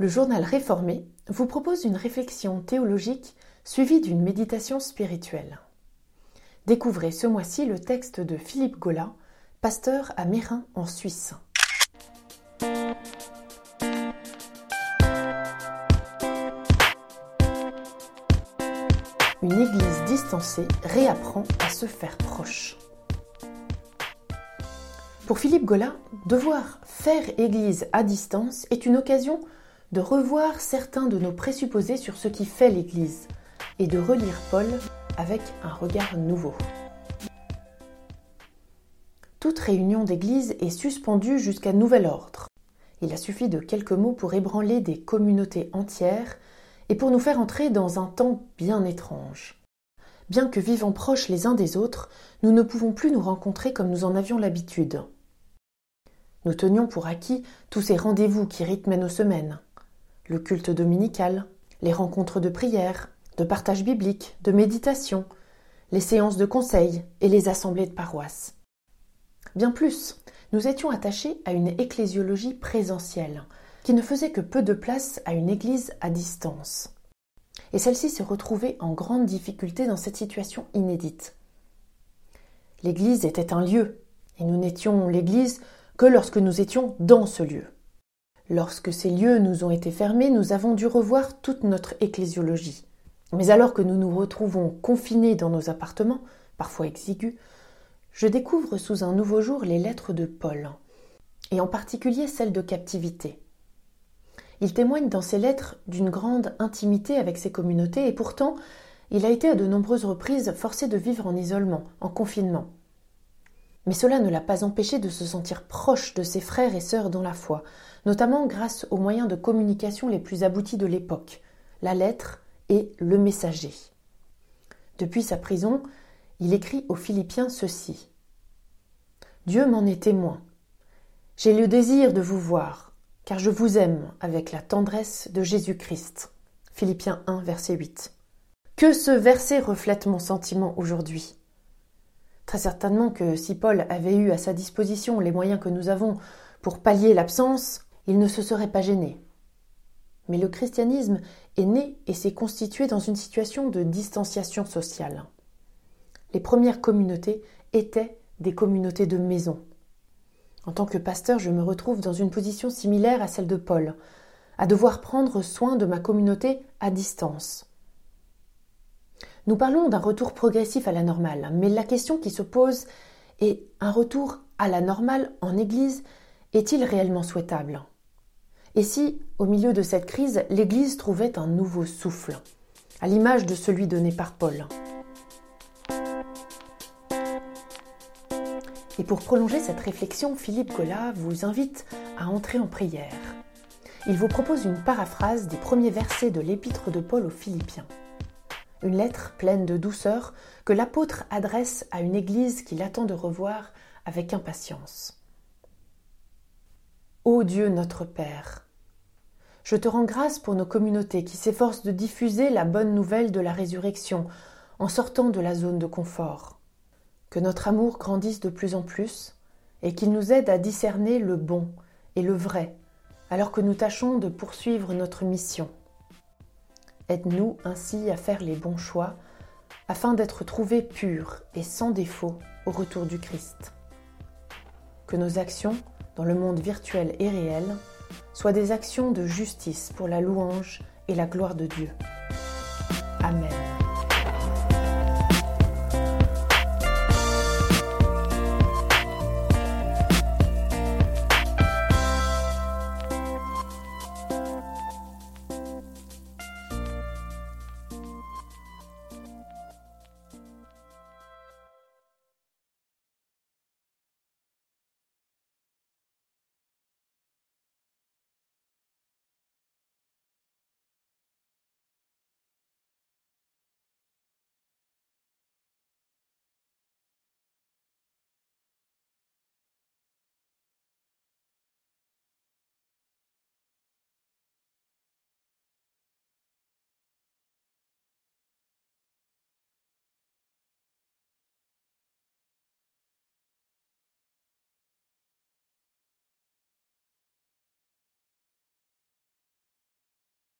Le journal réformé vous propose une réflexion théologique suivie d'une méditation spirituelle. Découvrez ce mois-ci le texte de Philippe Gola, pasteur à Mérin en Suisse. Une église distancée réapprend à se faire proche. Pour Philippe Gola, devoir faire église à distance est une occasion de revoir certains de nos présupposés sur ce qui fait l'Église et de relire Paul avec un regard nouveau. Toute réunion d'Église est suspendue jusqu'à nouvel ordre. Il a suffi de quelques mots pour ébranler des communautés entières et pour nous faire entrer dans un temps bien étrange. Bien que vivant proches les uns des autres, nous ne pouvons plus nous rencontrer comme nous en avions l'habitude. Nous tenions pour acquis tous ces rendez-vous qui rythmaient nos semaines le culte dominical, les rencontres de prière, de partage biblique, de méditation, les séances de conseil et les assemblées de paroisse. Bien plus, nous étions attachés à une ecclésiologie présentielle, qui ne faisait que peu de place à une église à distance. Et celle-ci se retrouvait en grande difficulté dans cette situation inédite. L'église était un lieu, et nous n'étions l'église que lorsque nous étions dans ce lieu. Lorsque ces lieux nous ont été fermés, nous avons dû revoir toute notre ecclésiologie. Mais alors que nous nous retrouvons confinés dans nos appartements, parfois exigus, je découvre sous un nouveau jour les lettres de Paul, et en particulier celles de captivité. Il témoigne dans ces lettres d'une grande intimité avec ses communautés, et pourtant il a été à de nombreuses reprises forcé de vivre en isolement, en confinement. Mais cela ne l'a pas empêché de se sentir proche de ses frères et sœurs dans la foi, notamment grâce aux moyens de communication les plus aboutis de l'époque, la lettre et le messager. Depuis sa prison, il écrit aux Philippiens ceci. Dieu m'en est témoin. J'ai le désir de vous voir, car je vous aime avec la tendresse de Jésus-Christ. Philippiens 1, verset 8. Que ce verset reflète mon sentiment aujourd'hui. Très certainement que si Paul avait eu à sa disposition les moyens que nous avons pour pallier l'absence, il ne se serait pas gêné. Mais le christianisme est né et s'est constitué dans une situation de distanciation sociale. Les premières communautés étaient des communautés de maison. En tant que pasteur, je me retrouve dans une position similaire à celle de Paul, à devoir prendre soin de ma communauté à distance. Nous parlons d'un retour progressif à la normale, mais la question qui se pose est un retour à la normale en Église est-il réellement souhaitable? Et si, au milieu de cette crise, l'Église trouvait un nouveau souffle, à l'image de celui donné par Paul? Et pour prolonger cette réflexion, Philippe Collat vous invite à entrer en prière. Il vous propose une paraphrase des premiers versets de l'épître de Paul aux Philippiens une lettre pleine de douceur que l'apôtre adresse à une Église qu'il attend de revoir avec impatience. Ô Dieu notre Père, je te rends grâce pour nos communautés qui s'efforcent de diffuser la bonne nouvelle de la résurrection en sortant de la zone de confort. Que notre amour grandisse de plus en plus et qu'il nous aide à discerner le bon et le vrai alors que nous tâchons de poursuivre notre mission. Aide-nous ainsi à faire les bons choix afin d'être trouvés purs et sans défaut au retour du Christ. Que nos actions, dans le monde virtuel et réel, soient des actions de justice pour la louange et la gloire de Dieu. Amen.